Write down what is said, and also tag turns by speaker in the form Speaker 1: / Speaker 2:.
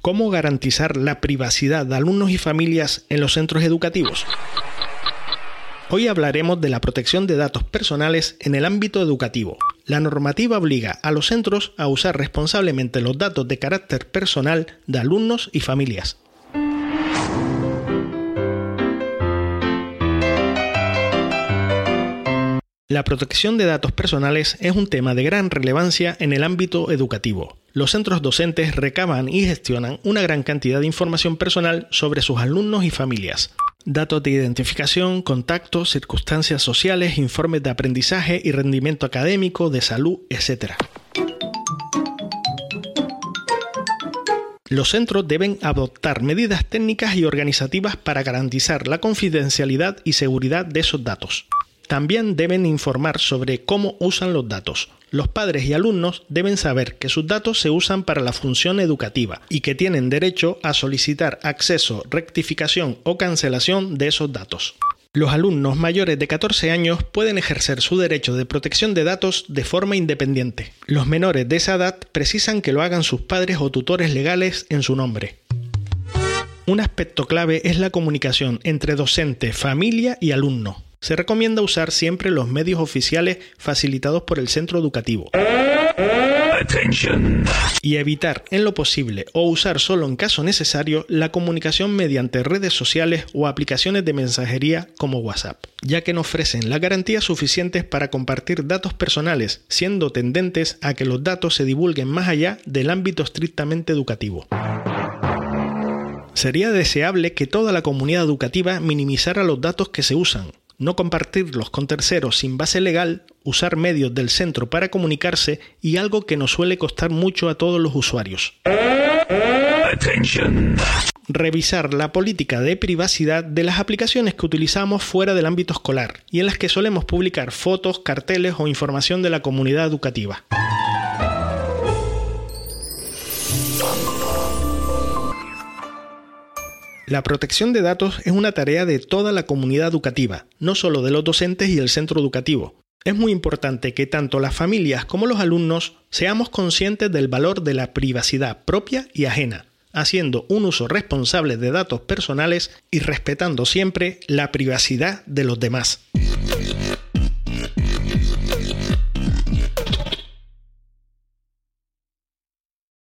Speaker 1: ¿Cómo garantizar la privacidad de alumnos y familias en los centros educativos? Hoy hablaremos de la protección de datos personales en el ámbito educativo. La normativa obliga a los centros a usar responsablemente los datos de carácter personal de alumnos y familias. La protección de datos personales es un tema de gran relevancia en el ámbito educativo. Los centros docentes recaban y gestionan una gran cantidad de información personal sobre sus alumnos y familias. Datos de identificación, contactos, circunstancias sociales, informes de aprendizaje y rendimiento académico, de salud, etc. Los centros deben adoptar medidas técnicas y organizativas para garantizar la confidencialidad y seguridad de esos datos. También deben informar sobre cómo usan los datos. Los padres y alumnos deben saber que sus datos se usan para la función educativa y que tienen derecho a solicitar acceso, rectificación o cancelación de esos datos. Los alumnos mayores de 14 años pueden ejercer su derecho de protección de datos de forma independiente. Los menores de esa edad precisan que lo hagan sus padres o tutores legales en su nombre. Un aspecto clave es la comunicación entre docente, familia y alumno se recomienda usar siempre los medios oficiales facilitados por el centro educativo. Y evitar en lo posible o usar solo en caso necesario la comunicación mediante redes sociales o aplicaciones de mensajería como WhatsApp, ya que no ofrecen las garantías suficientes para compartir datos personales, siendo tendentes a que los datos se divulguen más allá del ámbito estrictamente educativo. Sería deseable que toda la comunidad educativa minimizara los datos que se usan, no compartirlos con terceros sin base legal, usar medios del centro para comunicarse y algo que nos suele costar mucho a todos los usuarios. Revisar la política de privacidad de las aplicaciones que utilizamos fuera del ámbito escolar y en las que solemos publicar fotos, carteles o información de la comunidad educativa. La protección de datos es una tarea de toda la comunidad educativa, no solo de los docentes y el centro educativo. Es muy importante que tanto las familias como los alumnos seamos conscientes del valor de la privacidad propia y ajena, haciendo un uso responsable de datos personales y respetando siempre la privacidad de los demás.